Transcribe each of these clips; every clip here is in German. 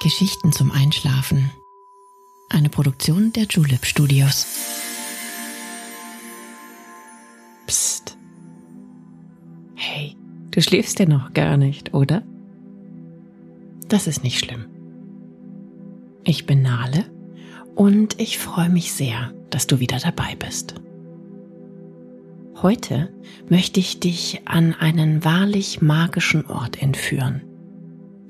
Geschichten zum Einschlafen. Eine Produktion der Julep Studios. Psst. Hey, du schläfst ja noch gar nicht, oder? Das ist nicht schlimm. Ich bin Nale und ich freue mich sehr, dass du wieder dabei bist. Heute möchte ich dich an einen wahrlich magischen Ort entführen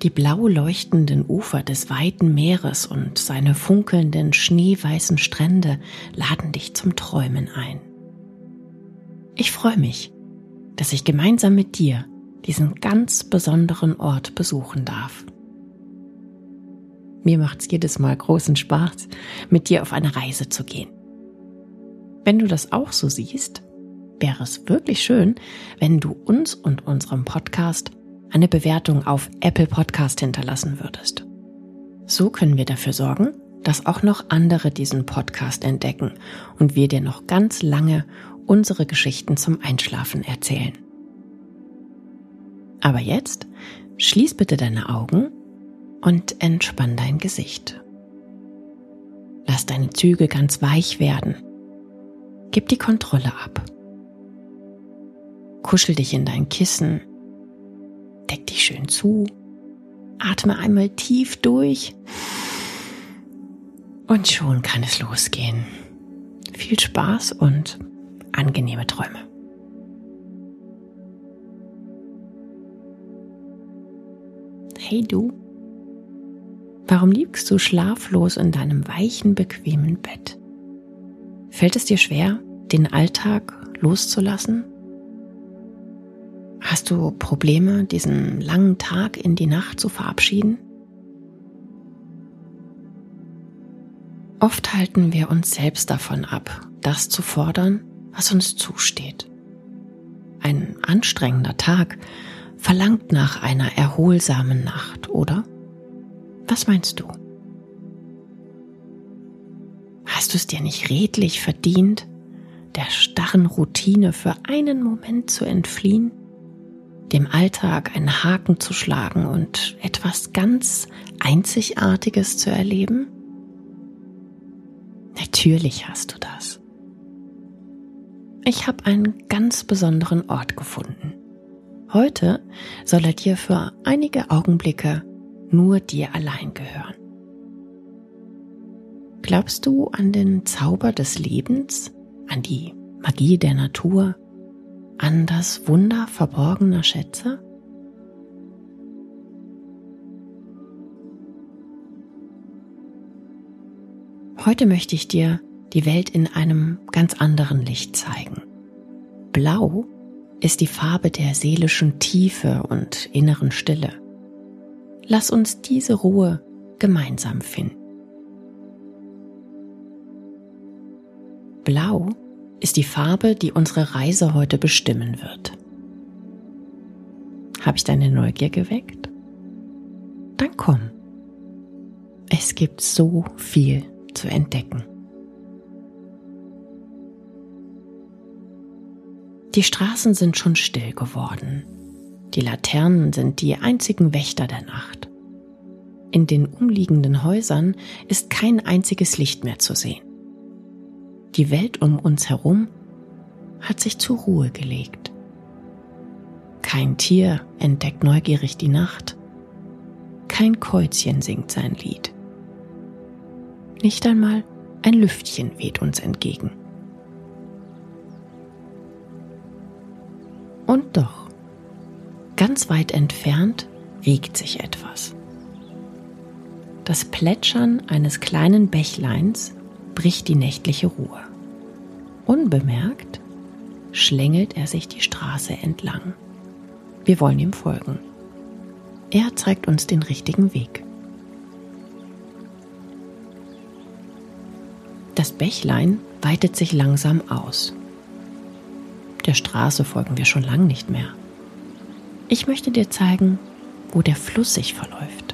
die blau leuchtenden Ufer des weiten Meeres und seine funkelnden schneeweißen Strände laden dich zum Träumen ein. Ich freue mich, dass ich gemeinsam mit dir diesen ganz besonderen Ort besuchen darf. Mir macht es jedes Mal großen Spaß, mit dir auf eine Reise zu gehen. Wenn du das auch so siehst, wäre es wirklich schön, wenn du uns und unserem Podcast eine Bewertung auf Apple Podcast hinterlassen würdest. So können wir dafür sorgen, dass auch noch andere diesen Podcast entdecken und wir dir noch ganz lange unsere Geschichten zum Einschlafen erzählen. Aber jetzt schließ bitte deine Augen und entspann dein Gesicht. Lass deine Züge ganz weich werden. Gib die Kontrolle ab. Kuschel dich in dein Kissen schön zu. Atme einmal tief durch. Und schon kann es losgehen. Viel Spaß und angenehme Träume. Hey du, warum liegst du schlaflos in deinem weichen, bequemen Bett? Fällt es dir schwer, den Alltag loszulassen? Hast du Probleme, diesen langen Tag in die Nacht zu verabschieden? Oft halten wir uns selbst davon ab, das zu fordern, was uns zusteht. Ein anstrengender Tag verlangt nach einer erholsamen Nacht, oder? Was meinst du? Hast du es dir nicht redlich verdient, der starren Routine für einen Moment zu entfliehen? Dem Alltag einen Haken zu schlagen und etwas ganz Einzigartiges zu erleben? Natürlich hast du das. Ich habe einen ganz besonderen Ort gefunden. Heute soll er dir für einige Augenblicke nur dir allein gehören. Glaubst du an den Zauber des Lebens, an die Magie der Natur, an das Wunder verborgener Schätze? Heute möchte ich dir die Welt in einem ganz anderen Licht zeigen. Blau ist die Farbe der seelischen Tiefe und inneren Stille. Lass uns diese Ruhe gemeinsam finden. Blau ist die Farbe, die unsere Reise heute bestimmen wird. Habe ich deine Neugier geweckt? Dann komm. Es gibt so viel zu entdecken. Die Straßen sind schon still geworden. Die Laternen sind die einzigen Wächter der Nacht. In den umliegenden Häusern ist kein einziges Licht mehr zu sehen. Die Welt um uns herum hat sich zur Ruhe gelegt. Kein Tier entdeckt neugierig die Nacht. Kein Käuzchen singt sein Lied. Nicht einmal ein Lüftchen weht uns entgegen. Und doch, ganz weit entfernt regt sich etwas. Das Plätschern eines kleinen Bächleins bricht die nächtliche Ruhe. Unbemerkt schlängelt er sich die Straße entlang. Wir wollen ihm folgen. Er zeigt uns den richtigen Weg. Das Bächlein weitet sich langsam aus. Der Straße folgen wir schon lang nicht mehr. Ich möchte dir zeigen, wo der Fluss sich verläuft.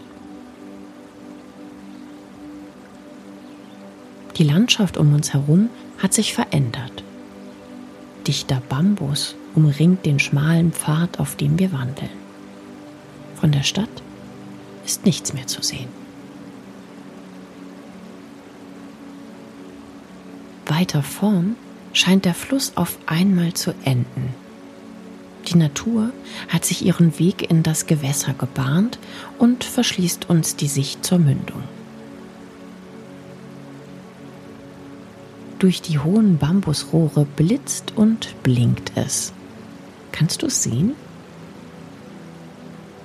Die Landschaft um uns herum hat sich verändert. Dichter Bambus umringt den schmalen Pfad, auf dem wir wandeln. Von der Stadt ist nichts mehr zu sehen. Weiter vorn scheint der Fluss auf einmal zu enden. Die Natur hat sich ihren Weg in das Gewässer gebahnt und verschließt uns die Sicht zur Mündung. Durch die hohen Bambusrohre blitzt und blinkt es. Kannst du es sehen?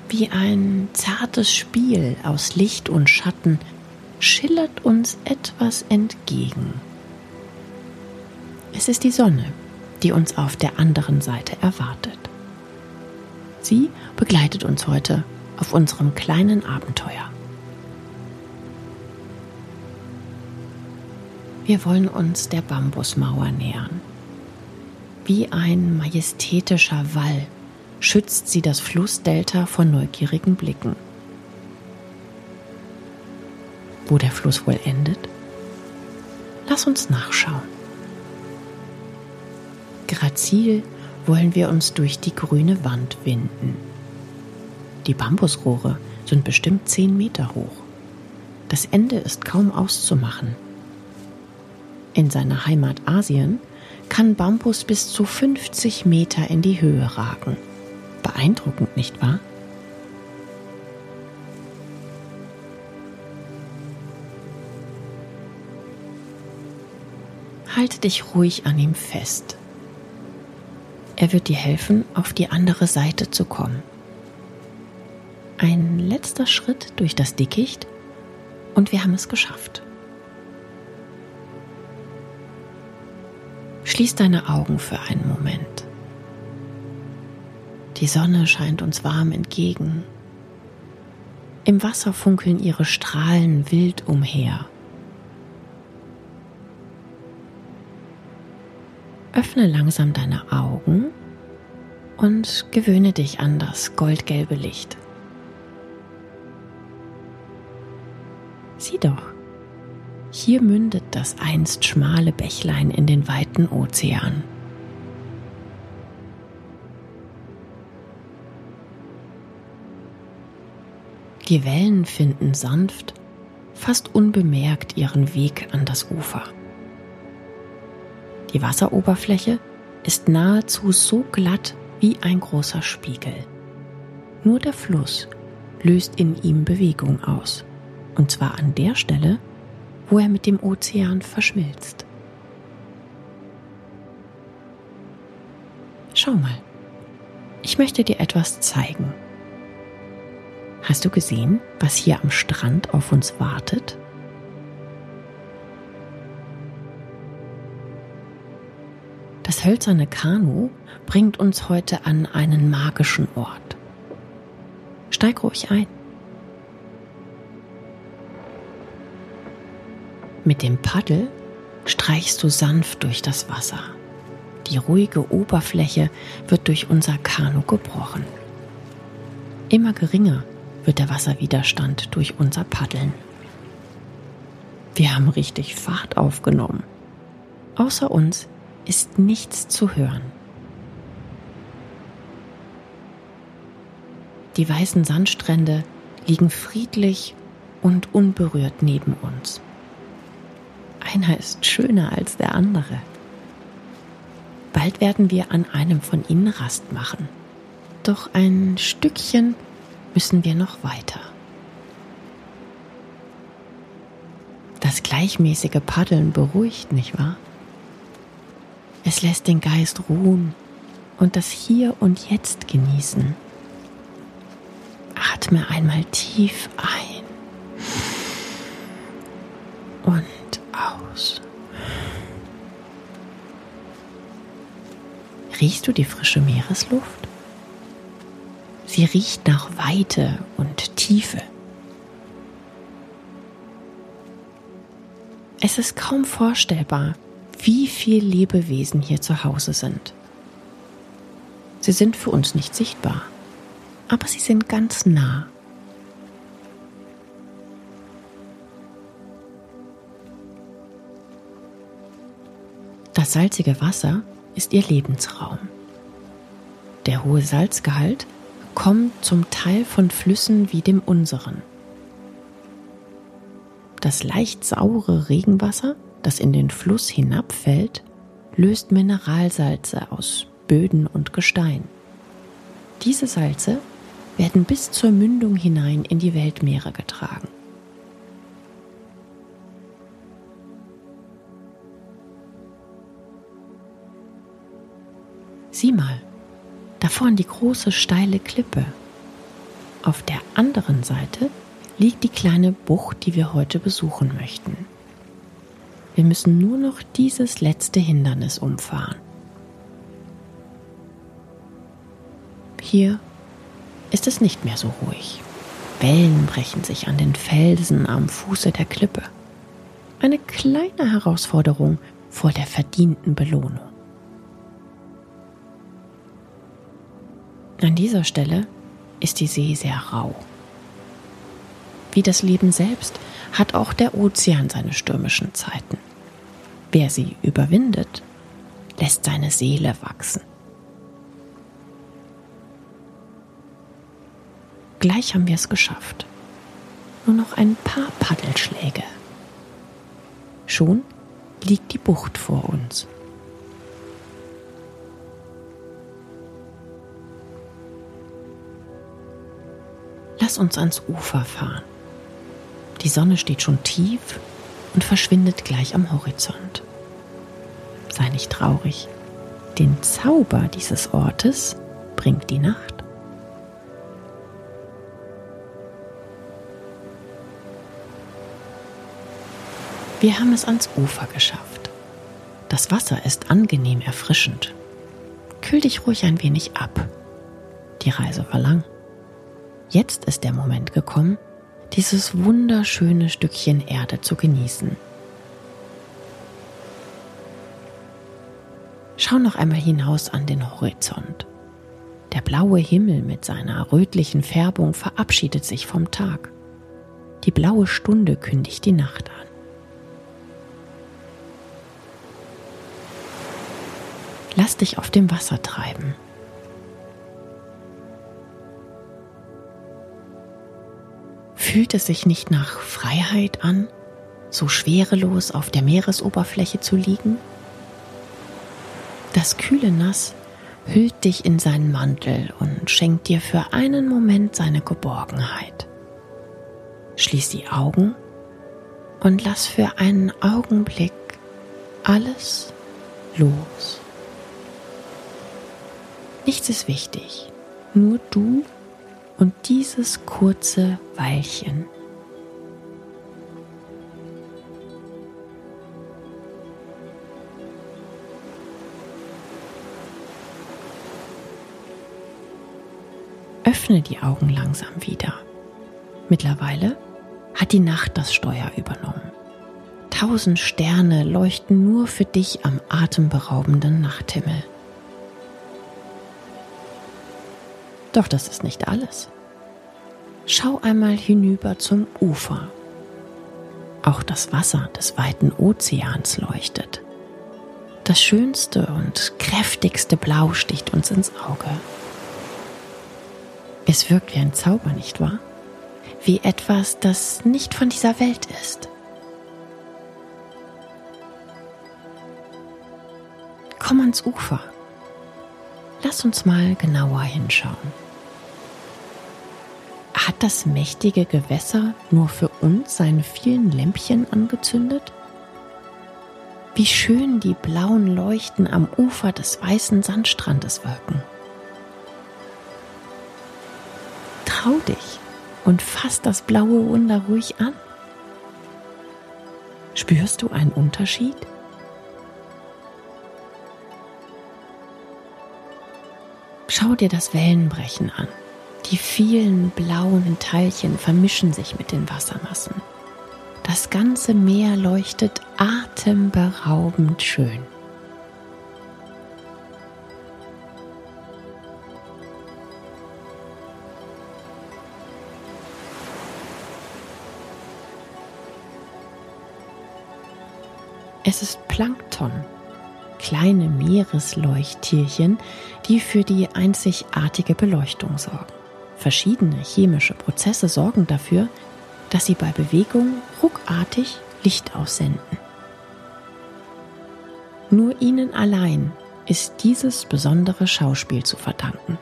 Wie ein zartes Spiel aus Licht und Schatten schillert uns etwas entgegen. Es ist die Sonne, die uns auf der anderen Seite erwartet. Sie begleitet uns heute auf unserem kleinen Abenteuer. Wir wollen uns der Bambusmauer nähern. Wie ein majestätischer Wall schützt sie das Flussdelta vor neugierigen Blicken. Wo der Fluss wohl endet? Lass uns nachschauen. Grazil wollen wir uns durch die grüne Wand winden. Die Bambusrohre sind bestimmt zehn Meter hoch. Das Ende ist kaum auszumachen. In seiner Heimat Asien kann Bambus bis zu 50 Meter in die Höhe ragen. Beeindruckend, nicht wahr? Halte dich ruhig an ihm fest. Er wird dir helfen, auf die andere Seite zu kommen. Ein letzter Schritt durch das Dickicht und wir haben es geschafft. Schließ deine Augen für einen Moment. Die Sonne scheint uns warm entgegen. Im Wasser funkeln ihre Strahlen wild umher. Öffne langsam deine Augen und gewöhne dich an das goldgelbe Licht. Sieh doch, hier mündet das einst schmale Bächlein in den weiten Ozean. Die Wellen finden sanft, fast unbemerkt ihren Weg an das Ufer. Die Wasseroberfläche ist nahezu so glatt wie ein großer Spiegel. Nur der Fluss löst in ihm Bewegung aus, und zwar an der Stelle, wo er mit dem Ozean verschmilzt. Schau mal, ich möchte dir etwas zeigen. Hast du gesehen, was hier am Strand auf uns wartet? Das hölzerne Kanu bringt uns heute an einen magischen Ort. Steig ruhig ein. Mit dem Paddel streichst du sanft durch das Wasser. Die ruhige Oberfläche wird durch unser Kanu gebrochen. Immer geringer wird der Wasserwiderstand durch unser Paddeln. Wir haben richtig Fahrt aufgenommen. Außer uns ist nichts zu hören. Die weißen Sandstrände liegen friedlich und unberührt neben uns. Einer ist schöner als der andere. Bald werden wir an einem von ihnen Rast machen. Doch ein Stückchen müssen wir noch weiter. Das gleichmäßige Paddeln beruhigt, nicht wahr? Es lässt den Geist ruhen und das Hier und Jetzt genießen. Atme einmal tief ein und aus. Riechst du die frische Meeresluft? Sie riecht nach Weite und Tiefe. Es ist kaum vorstellbar, wie viele Lebewesen hier zu Hause sind. Sie sind für uns nicht sichtbar, aber sie sind ganz nah. Das salzige Wasser ist ihr Lebensraum. Der hohe Salzgehalt kommt zum Teil von Flüssen wie dem unseren. Das leicht saure Regenwasser, das in den Fluss hinabfällt, löst Mineralsalze aus Böden und Gestein. Diese Salze werden bis zur Mündung hinein in die Weltmeere getragen. Sieh mal, da vorn die große steile Klippe. Auf der anderen Seite liegt die kleine Bucht, die wir heute besuchen möchten. Wir müssen nur noch dieses letzte Hindernis umfahren. Hier ist es nicht mehr so ruhig. Wellen brechen sich an den Felsen am Fuße der Klippe. Eine kleine Herausforderung vor der verdienten Belohnung. An dieser Stelle ist die See sehr rau. Wie das Leben selbst hat auch der Ozean seine stürmischen Zeiten. Wer sie überwindet, lässt seine Seele wachsen. Gleich haben wir es geschafft. Nur noch ein paar Paddelschläge. Schon liegt die Bucht vor uns. Lass uns ans Ufer fahren. Die Sonne steht schon tief und verschwindet gleich am Horizont. Sei nicht traurig. Den Zauber dieses Ortes bringt die Nacht. Wir haben es ans Ufer geschafft. Das Wasser ist angenehm erfrischend. Kühl dich ruhig ein wenig ab. Die Reise war lang. Jetzt ist der Moment gekommen, dieses wunderschöne Stückchen Erde zu genießen. Schau noch einmal hinaus an den Horizont. Der blaue Himmel mit seiner rötlichen Färbung verabschiedet sich vom Tag. Die blaue Stunde kündigt die Nacht an. Lass dich auf dem Wasser treiben. Fühlt es sich nicht nach Freiheit an, so schwerelos auf der Meeresoberfläche zu liegen? Das kühle Nass hüllt dich in seinen Mantel und schenkt dir für einen Moment seine Geborgenheit. Schließ die Augen und lass für einen Augenblick alles los. Nichts ist wichtig, nur du und dieses kurze Weilchen. Öffne die Augen langsam wieder. Mittlerweile hat die Nacht das Steuer übernommen. Tausend Sterne leuchten nur für dich am atemberaubenden Nachthimmel. Doch das ist nicht alles. Schau einmal hinüber zum Ufer. Auch das Wasser des weiten Ozeans leuchtet. Das schönste und kräftigste Blau sticht uns ins Auge. Es wirkt wie ein Zauber, nicht wahr? Wie etwas, das nicht von dieser Welt ist. Komm ans Ufer. Lass uns mal genauer hinschauen. Hat das mächtige Gewässer nur für uns seine vielen Lämpchen angezündet? Wie schön die blauen Leuchten am Ufer des weißen Sandstrandes wirken. Trau dich und fass das blaue Wunder ruhig an. Spürst du einen Unterschied? Schau dir das Wellenbrechen an. Die vielen blauen Teilchen vermischen sich mit den Wassermassen. Das ganze Meer leuchtet atemberaubend schön. Es ist Plankton, kleine Meeresleuchttierchen, die für die einzigartige Beleuchtung sorgen. Verschiedene chemische Prozesse sorgen dafür, dass sie bei Bewegung ruckartig Licht aussenden. Nur ihnen allein ist dieses besondere Schauspiel zu verdanken.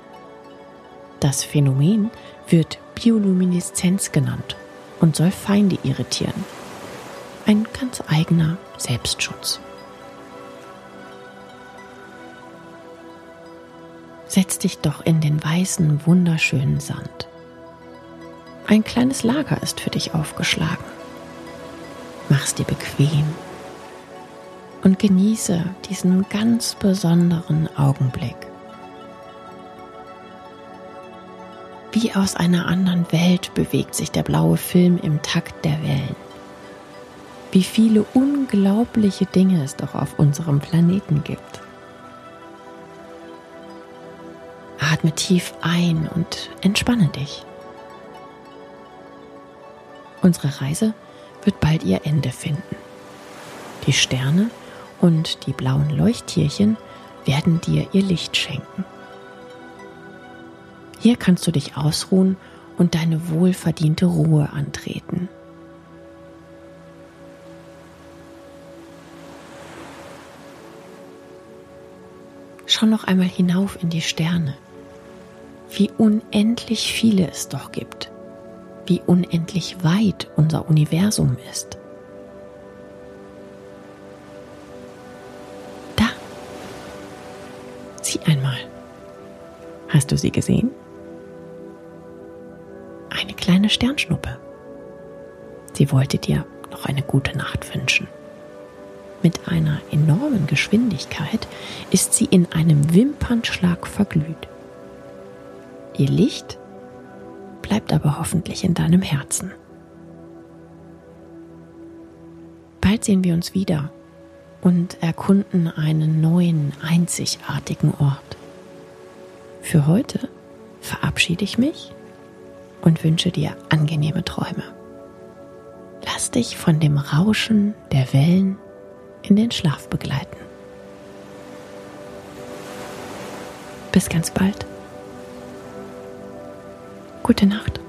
Das Phänomen wird Biolumineszenz genannt und soll Feinde irritieren. Ein ganz eigener Selbstschutz. Setz dich doch in den weißen, wunderschönen Sand. Ein kleines Lager ist für dich aufgeschlagen. Mach's dir bequem und genieße diesen ganz besonderen Augenblick. Wie aus einer anderen Welt bewegt sich der blaue Film im Takt der Wellen wie viele unglaubliche Dinge es doch auf unserem Planeten gibt. Atme tief ein und entspanne dich. Unsere Reise wird bald ihr Ende finden. Die Sterne und die blauen Leuchttierchen werden dir ihr Licht schenken. Hier kannst du dich ausruhen und deine wohlverdiente Ruhe antreten. Schau noch einmal hinauf in die Sterne. Wie unendlich viele es doch gibt. Wie unendlich weit unser Universum ist. Da. Sieh einmal. Hast du sie gesehen? Eine kleine Sternschnuppe. Sie wollte dir noch eine gute Nacht wünschen. Mit einer enormen Geschwindigkeit ist sie in einem Wimpernschlag verglüht. Ihr Licht bleibt aber hoffentlich in deinem Herzen. Bald sehen wir uns wieder und erkunden einen neuen, einzigartigen Ort. Für heute verabschiede ich mich und wünsche dir angenehme Träume. Lass dich von dem Rauschen der Wellen in den Schlaf begleiten. Bis ganz bald. Gute Nacht.